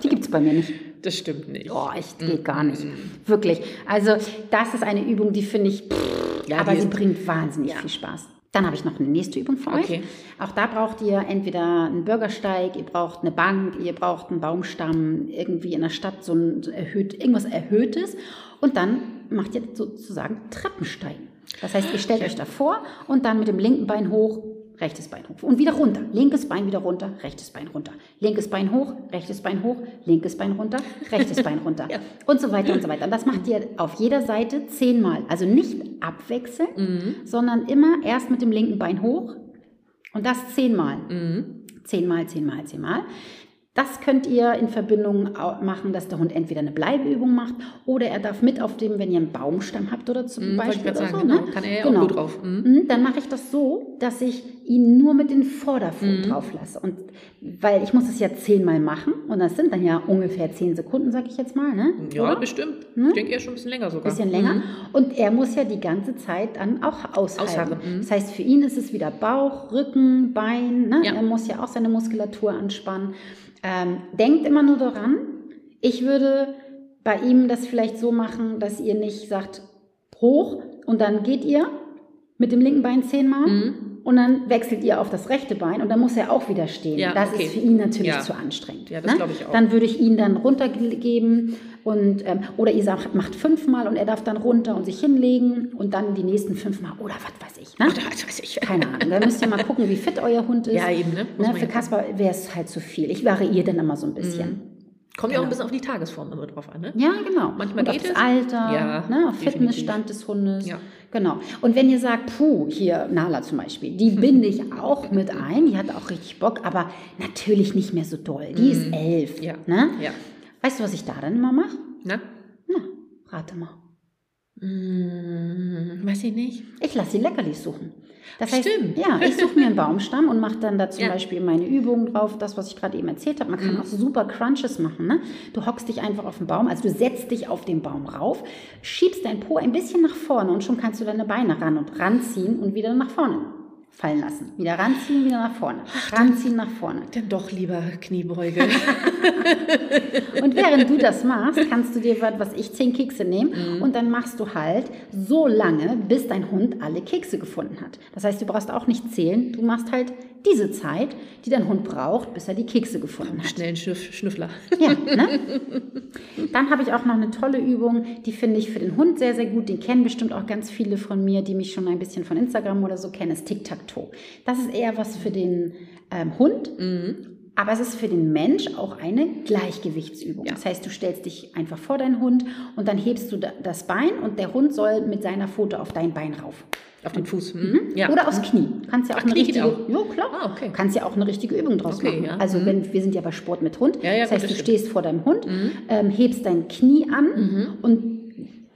Die gibt es bei mir nicht. Das stimmt nicht. Oh, echt, geht gar nicht. Wirklich. Also das ist eine Übung, die finde ich, pff, Ja, aber die sie bringt wahnsinnig viel Spaß. Dann habe ich noch eine nächste Übung für Okay. euch. Auch da braucht ihr entweder einen Bürgersteig, ihr braucht eine Bank, ihr braucht einen Baumstamm, irgendwie in der Stadt so ein erhöht, irgendwas Erhöhtes. Und dann macht ihr sozusagen Treppensteigen. Das heißt, ihr stellt euch davor und dann mit dem linken Bein hoch, rechtes Bein hoch und wieder runter. Linkes Bein wieder runter, rechtes Bein runter. Linkes Bein hoch, rechtes Bein hoch, linkes Bein runter, rechtes Bein runter. Ja. Und so weiter und so weiter. Und das macht ihr auf jeder Seite zehnmal. Also nicht abwechselnd, Mhm. sondern immer erst mit dem linken Bein hoch und das zehnmal. Mhm. Zehnmal, zehnmal, zehnmal. Das könnt ihr in Verbindung machen, dass der Hund entweder eine Bleibeübung macht oder er darf mit auf dem, wenn ihr einen Baumstamm habt oder zum ich Beispiel. oder sagen, so, genau. ne? Kann er ja auch gut drauf. Mhm, Dann mache ich das so, dass ich ihn nur mit den Vorderpfoten Mhm. drauf lasse. Und weil ich muss es ja zehnmal machen und das sind dann ja ungefähr zehn Sekunden, sag ich jetzt mal. Ne? Ja, Oder? bestimmt. Ne? Ich denke eher schon ein bisschen länger sogar. bisschen länger. Mhm. Und er muss ja die ganze Zeit dann auch aushalten. Ausharren, mhm. Das heißt, für ihn ist es wieder Bauch, Rücken, Bein. Ne? Ja. Er muss ja auch seine Muskulatur anspannen. Ähm, denkt immer nur daran, ich würde bei ihm das vielleicht so machen, dass ihr nicht sagt, hoch und dann geht ihr mit dem linken Bein zehnmal. Mhm. Und dann wechselt ihr auf das rechte Bein und dann muss er auch wieder stehen. Ja, das okay. ist für ihn natürlich Ja. zu anstrengend. Ja, das glaube ich auch. Dann würde ich ihn dann runtergeben und ähm, oder ihr sagt, macht fünfmal und er darf dann runter und sich hinlegen und dann die nächsten fünfmal oder was weiß ich. Ne? Oder was weiß ich. Keine Ahnung. Da müsst ihr mal gucken, wie fit euer Hund ist. Ja, eben, ne? Ne für Kasper wäre es halt zu viel. Ich variiere dann immer so ein bisschen. Kommt ja auch ein Genau. bisschen auf die Tagesform immer drauf an, ne? Ja, genau. Manchmal und geht auf das es. Alter, Ja, ne, auf. Fitnessstand des Hundes. Ja. Genau. Und wenn ihr sagt, puh, hier Nala zum Beispiel, die binde ich auch mit ein, die hat auch richtig Bock, aber natürlich nicht mehr so doll. Die ist elf. Mhm. Ja. Ne? Ja. Weißt du, was ich da dann immer mache? Na? Na, rate mal. Hm, weiß ich nicht. Ich lasse sie Leckerlis suchen. Das Stimmt. heißt, ja, ich suche mir einen Baumstamm und mache dann da zum Ja. Mhm. Beispiel meine Übungen drauf, das, was ich gerade eben erzählt habe. Man kann auch super Crunches machen. Ne? Du hockst dich einfach auf den Baum, also du setzt dich auf den Baum rauf, schiebst dein Po ein bisschen nach vorne und schon kannst du deine Beine ran und ranziehen und wieder nach vorne fallen lassen. Wieder ranziehen, wieder nach vorne. Ranziehen nach vorne. Dann doch lieber Kniebeuge. Und während du das machst, kannst du dir, was ich, zehn Kekse nehmen und dann machst du halt so lange, bis dein Hund alle Kekse gefunden hat. Das heißt, du brauchst auch nicht zählen, du machst halt diese Zeit, die dein Hund braucht, bis er die Kekse gefunden hat. Schnell Schnüff, Schnüffler. Ja, ne? Dann habe ich auch noch eine tolle Übung, die finde ich für den Hund sehr, sehr gut. Den kennen bestimmt auch ganz viele von mir, die mich schon ein bisschen von Instagram oder so kennen, ist Tic-Tac-Toe. Das ist eher was für den ähm, Hund, aber es ist für den Mensch auch eine Gleichgewichtsübung. Ja. Das heißt, du stellst dich einfach vor deinen Hund und dann hebst du da- das Bein und der Hund soll mit seiner Pfote auf dein Bein rauf. Auf den Fuß. Mhm. Ja. Oder aufs Knie. Kannst ja auch Ach, eine Knie richtige, auch. ja klar. Ah, okay. Kannst ja auch eine richtige Übung draus Okay, machen. ja. Also Mhm. wenn wir sind ja bei Sport mit Hund. Ja, ja, das heißt, das du stimmt. Mhm. stehst vor deinem Hund, ähm, hebst dein Knie an und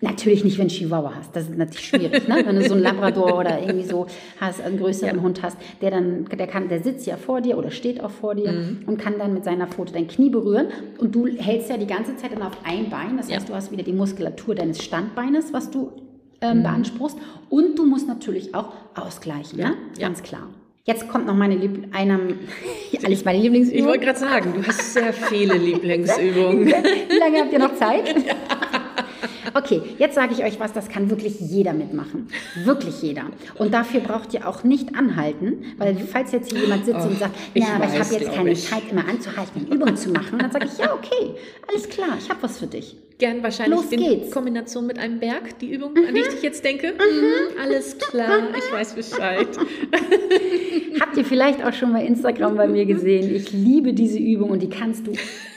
Natürlich nicht, wenn du Chihuahua hast. Das ist natürlich schwierig, ne? Wenn du so einen Labrador oder irgendwie so hast, einen größeren Hund hast, der dann, der kann, der sitzt ja vor dir oder steht auch vor dir Mhm. und kann dann mit seiner Pfote dein Knie berühren. Und du hältst ja die ganze Zeit dann auf ein Bein. Das Ja. heißt, du hast wieder die Muskulatur deines Standbeines, was du Mhm. ähm, beanspruchst. Und du musst natürlich auch ausgleichen, Ja, ne? ja. Ganz klar. Jetzt kommt noch meine Lieb einer, alles meine Ich Lieblingsübung. wollte gerade sagen, du hast sehr viele Lieblingsübungen. Wie lange habt ihr noch Zeit? Okay, jetzt sage ich euch was, das kann wirklich jeder mitmachen. Wirklich jeder. Und dafür braucht ihr auch nicht anhalten, weil falls jetzt hier jemand sitzt Oh, und sagt, ich ja, aber ich habe jetzt keine ich. Zeit, immer anzuhalten, eine Übung zu machen, dann sage ich, ja, okay, alles klar, ich habe was für dich. Gern wahrscheinlich Los in geht's. Kombination mit einem Berg, die Übung, an die ich dich jetzt denke. Mhm, alles klar, ich weiß Bescheid. Habt ihr vielleicht auch schon bei Instagram bei mir gesehen? Ich liebe diese Übung und die kannst du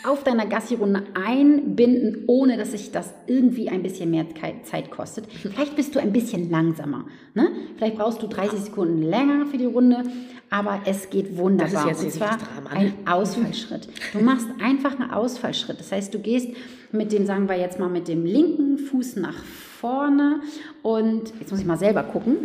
auf deiner Gassi-Runde einbinden, ohne dass sich das irgendwie ein bisschen mehr Zeit kostet. Vielleicht bist du ein bisschen langsamer. Ne? Vielleicht brauchst du 30 Sekunden länger für die Runde, aber es geht wunderbar. Das ist jetzt und zwar Drama, ein ne? Ausfallschritt. Du machst einfach einen Ausfallschritt. Das heißt, du gehst mit dem, sagen wir jetzt mal, mit dem linken Fuß nach vorne und jetzt muss ich mal selber gucken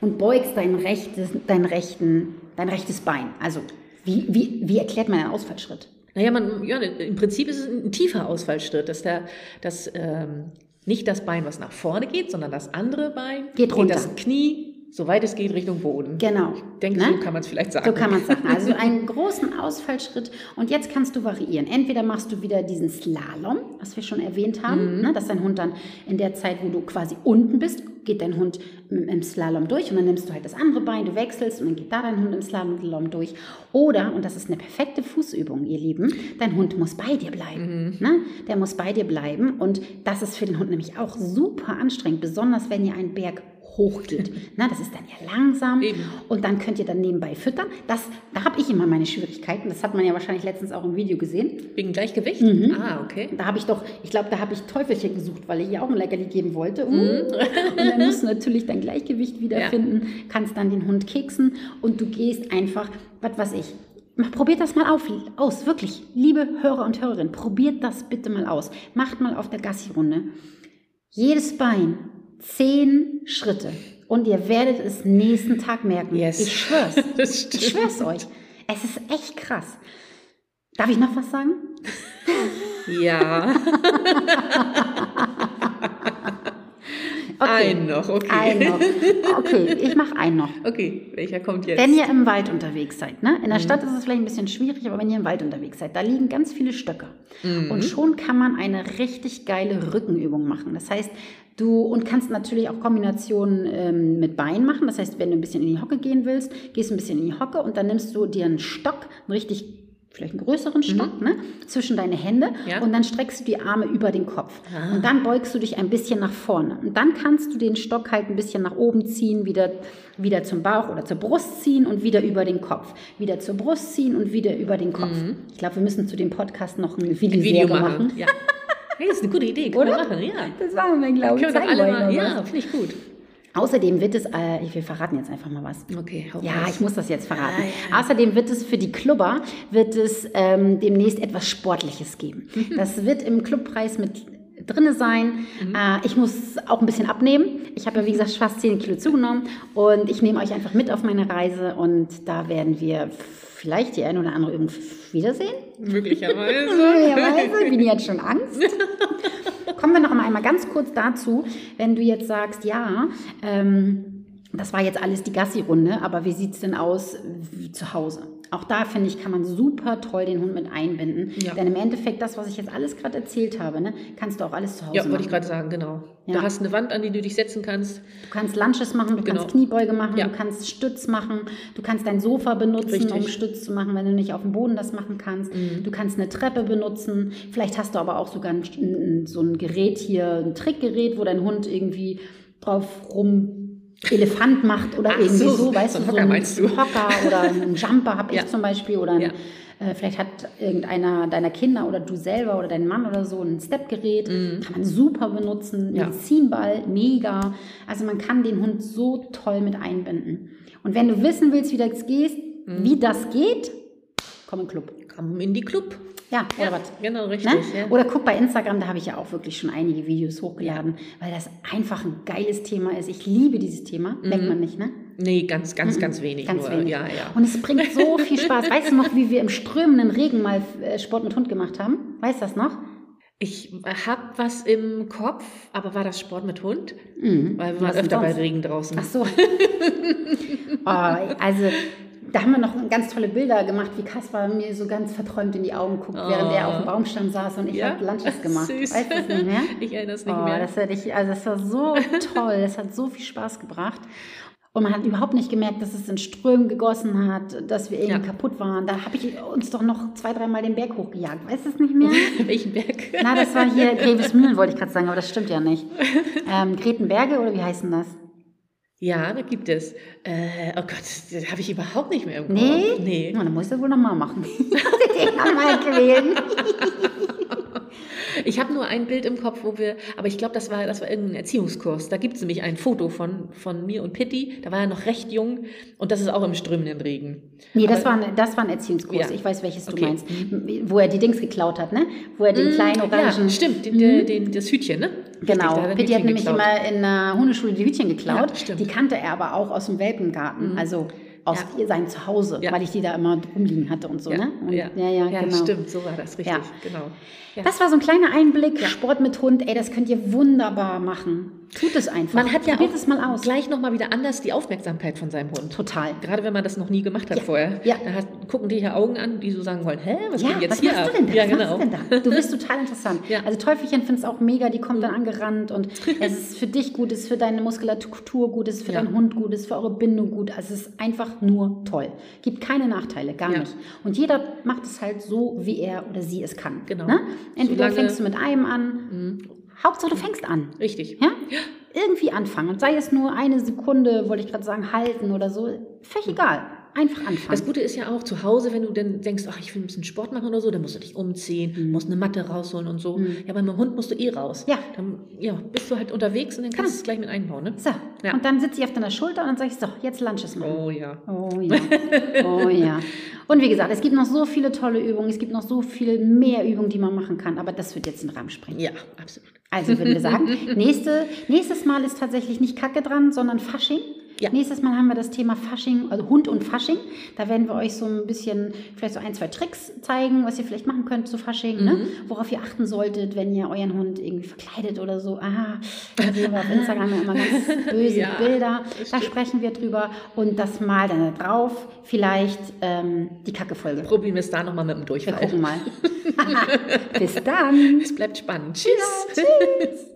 und beugst dein rechtes, dein, rechten, dein rechtes Bein. Also, wie, wie, wie erklärt man einen Ausfallschritt? Naja, man, ja, im Prinzip ist es ein tiefer Ausfallschritt, dass der, dass, ähm, nicht das Bein, was nach vorne geht, sondern das andere Bein Geht runter. das Knie, soweit es geht, Richtung Boden. Genau. Ich denke, Ne? so kann man es vielleicht sagen. So kann man es sagen. Also einen großen Ausfallschritt. Und jetzt kannst du variieren. Entweder machst du wieder diesen Slalom, was wir schon erwähnt haben, ne, dass dein Hund dann in der Zeit, wo du quasi unten bist, geht dein Hund im Slalom durch und dann nimmst du halt das andere Bein, du wechselst und dann geht da dein Hund im Slalom durch. Oder, und das ist eine perfekte Fußübung, ihr Lieben, dein Hund muss bei dir bleiben. Ne? Der muss bei dir bleiben und das ist für den Hund nämlich auch super anstrengend, besonders wenn ihr einen Berg hochgeht. Na, das ist dann ja langsam Eben. und dann könnt ihr dann nebenbei füttern. Das, da habe ich immer meine Schwierigkeiten. Das hat man ja wahrscheinlich letztens auch im Video gesehen. Wegen Gleichgewicht? Ah, okay. Da habe ich doch, ich glaube, da habe ich Teufelchen gesucht, weil ich ihr auch ein Leckerli geben wollte. Uh. Und dann musst du natürlich dein Gleichgewicht wiederfinden, kannst dann den Hund keksen und du gehst einfach, was weiß ich. Probiert das mal auf, aus, wirklich. Liebe Hörer und Hörerinnen, probiert das bitte mal aus. Macht mal auf der Gassi-Runde. Jedes Bein zehn Schritte und ihr werdet es nächsten Tag merken. Yes. Ich schwör's. Ich schwör's euch. Es ist echt krass. Darf ich noch was sagen? Ja, Okay. ein noch, okay. Ein noch. Okay, ich mache einen noch. Okay, welcher kommt jetzt? Wenn ihr im Wald unterwegs seid, ne? Mhm. in der Stadt ist es vielleicht ein bisschen schwierig, aber wenn ihr im Wald unterwegs seid, da liegen ganz viele Stöcke. Mhm. Und schon kann man eine richtig geile Rückenübung machen. Das heißt, du und kannst natürlich auch Kombinationen ähm, mit Beinen machen. Das heißt, wenn du ein bisschen in die Hocke gehen willst, gehst du ein bisschen in die Hocke und dann nimmst du dir einen Stock, einen richtig vielleicht einen größeren Stock, ne, zwischen deine Hände Mhm. Ja. und dann streckst du die Arme über den Kopf. Und dann beugst du dich ein bisschen nach vorne. Und dann kannst du den Stock halt ein bisschen nach oben ziehen, wieder, wieder zum Bauch oder zur Brust ziehen und wieder über den Kopf. Wieder zur Brust ziehen und wieder über den Kopf. Ich glaube, wir müssen zu dem Podcast noch eine Mhm. Ein Video machen. machen. Ja. Das ist eine gute Idee. Können wir Oder? machen, ja. Das machen wir, glaube ich. Können wir alle wir mal. noch Ja, finde ich gut. Außerdem wird es, äh, wir verraten jetzt einfach mal was. Okay, hau Ja, ich muss das jetzt verraten. Ja, Außerdem wird es für die Clubber wird es ähm, demnächst etwas Sportliches geben. Das wird im Clubpreis mit drinne sein. Äh, ich muss auch ein bisschen abnehmen. Ich habe ja wie gesagt fast 10 Kilo zugenommen und ich nehme euch einfach mit auf meine Reise und da werden wir vielleicht die eine oder andere Übung wiedersehen. Möglicherweise. Möglicherweise, bin jetzt schon Angst. Kommen wir noch einmal ganz kurz dazu, wenn du jetzt sagst, ja, ähm, das war jetzt alles die Gassi-Runde, aber wie sieht es denn aus wie zu Hause? Auch da, finde ich, kann man super toll den Hund mit einbinden. Ja. Denn im Endeffekt, das, was ich jetzt alles gerade erzählt habe, ne, kannst du auch alles zu Hause Ja, machen. wollte ich gerade sagen, genau. Ja. Du hast eine Wand, an die du dich setzen kannst. Du kannst Lunches machen, du Genau. kannst Kniebeuge machen, Ja. du kannst Stütz machen, du kannst dein Sofa benutzen, Richtig. Mhm. um Stütz zu machen, wenn du nicht auf dem Boden das machen kannst. Du kannst eine Treppe benutzen. Vielleicht hast du aber auch sogar ein, so ein Gerät hier, ein Trickgerät, wo dein Hund irgendwie drauf rum Elefant macht oder Ach irgendwie so, so, weißt so du, ein Hocker meinst du? Hocker oder einen Jumper habe ich Ja. zum Beispiel oder ein, Ja. äh, vielleicht hat irgendeiner deiner Kinder oder du selber oder dein Mann oder so ein Stepgerät, kann man super benutzen, Mhm. Ja. Medizinball, mega. Also man kann den Hund so toll mit einbinden. Und wenn du wissen willst, wie das geht, Mhm. wie das geht, komm in den Club. Komm in die Club. Ja, oder was? Genau, richtig. Ne? Ja. Oder guck bei Instagram, da habe ich ja auch wirklich schon einige Videos hochgeladen, weil das einfach ein geiles Thema ist. Ich liebe dieses Thema. Merkt man nicht, ne? Nee, ganz, ganz, ganz wenig Ganz nur. wenig. Ja, ja. Und es bringt so viel Spaß. Weißt du noch, wie wir im strömenden Regen mal äh, Sport mit Hund gemacht haben? Weißt du das noch? Ich habe was im Kopf, aber war das Sport mit Hund? Mhm. Weil wir Was waren öfter bei? Regen draußen. Ach so. oh, also, Da haben wir noch ganz tolle Bilder gemacht, wie Kaspar mir so ganz verträumt in die Augen guckt, Oh. während er auf dem Baumstamm saß und ich Ja? habe Lunches gemacht. Süß. Weißt du das nicht mehr? Ich erinnere es nicht Oh, mehr. das, ich, also das war so toll, das hat so viel Spaß gebracht. Und man hat überhaupt nicht gemerkt, dass es in Strömen gegossen hat, dass wir irgendwie Ja. kaputt waren. Da habe ich uns doch noch zwei, dreimal den Berg hochgejagt. Weißt du es nicht mehr? Welchen Berg? Na, das war hier Grevesmühlen, wollte ich gerade sagen, aber das stimmt ja nicht. Ähm, Gretenberge oder wie heißt denn das? Ja, da gibt es. Äh, oh Gott, das habe ich überhaupt nicht mehr im Kopf. Nee? Nee. Na, dann muss ich das wohl nochmal machen. den halt gewählt. Ich habe nur ein Bild im Kopf, wo wir, aber ich glaube, das war, das war irgendein Erziehungskurs. Da gibt es nämlich ein Foto von, von mir und Pitti. Da war er noch recht jung und das ist auch im strömenden Regen. Nee, das Aber- war, ein, das war ein Erziehungskurs. Ja. Ich weiß, welches du Okay. meinst. Wo er die Dings geklaut hat, ne? Wo er den kleinen orangen... Ja, stimmt, den, den, den, das Hütchen, ne? Richtig, Genau. er Pitti hat nämlich geklaut. immer in der Hundeschule die Hütchen geklaut. Ja, die kannte er aber auch aus dem Welpengarten, also aus Ja. seinem Zuhause, Ja. weil ich die da immer rumliegen hatte und so, ja, ne? Und, ja, ja, ja, genau. stimmt, so war das, richtig, genau. Das war so ein kleiner Einblick, Sport mit Hund, ey, das könnt ihr wunderbar machen. Tut es einfach. Man hat ja Probiert auch es mal aus. gleich nochmal wieder anders die Aufmerksamkeit von seinem Hund. Total. Gerade wenn man das noch nie gemacht hat Ja, vorher. ja. Da hat, gucken die hier Augen an, die so sagen wollen, hä, was Ja, geht jetzt was hier machst ab? du denn da? Ja, was genau. machst du denn da? Du bist total interessant. Ja. Mhm. Also Teufelchen findet es auch mega, die kommt dann angerannt und es ist für dich gut, es ist für deine Muskulatur gut, es ist für deinen Hund gut, es ist für eure Bindung gut. Also es ist einfach nur toll. Gibt keine Nachteile, gar nicht. Und jeder macht es halt so, wie er oder sie es kann. Genau. Ne? Entweder Solange- Mhm. fängst du mit einem an, Hauptsache du fängst an. Richtig. Ja? Irgendwie anfangen. Und sei es nur eine Sekunde, wollte ich gerade sagen, halten oder so. Völlig egal. Einfach anfangen. Das Gute ist ja auch zu Hause, wenn du dann denkst, ach, ich will ein bisschen Sport machen oder so, dann musst du dich umziehen, musst eine Matte rausholen und so. Ja, bei meinem Hund musst du eh raus. Mhm. Ja. Dann ja, bist du halt unterwegs und dann kannst du es gleich mit einbauen, ne? so, Ja. und dann sitze ich auf deiner Schulter und dann sage ich, so, jetzt Lunches machen. Oh ja. Oh ja, oh ja. Und wie gesagt, es gibt noch so viele tolle Übungen, es gibt noch so viel mehr Übungen, die man machen kann, aber das wird jetzt den Rahmen sprengen. Ja, absolut. Also würden wir sagen, nächste, nächstes Mal ist tatsächlich nicht Kacke dran, sondern Fasching. Ja. Nächstes Mal haben wir das Thema Fasching, also Hund und Fasching. Da werden wir euch so ein bisschen, vielleicht so ein, zwei Tricks zeigen, was ihr vielleicht machen könnt zu Fasching, ne? Mhm. worauf ihr achten solltet, wenn ihr euren Hund irgendwie verkleidet oder so. Ah, da sehen wir auf Instagram ja immer ganz böse Ja, Bilder. Da sprechen wir drüber und das mal dann da drauf. Vielleicht ähm, die Kacke-Folge. Probieren wir es da nochmal mit dem Wir Durchfall. gucken mal. Bis dann. Es bleibt spannend. Tschüss. Tschüss.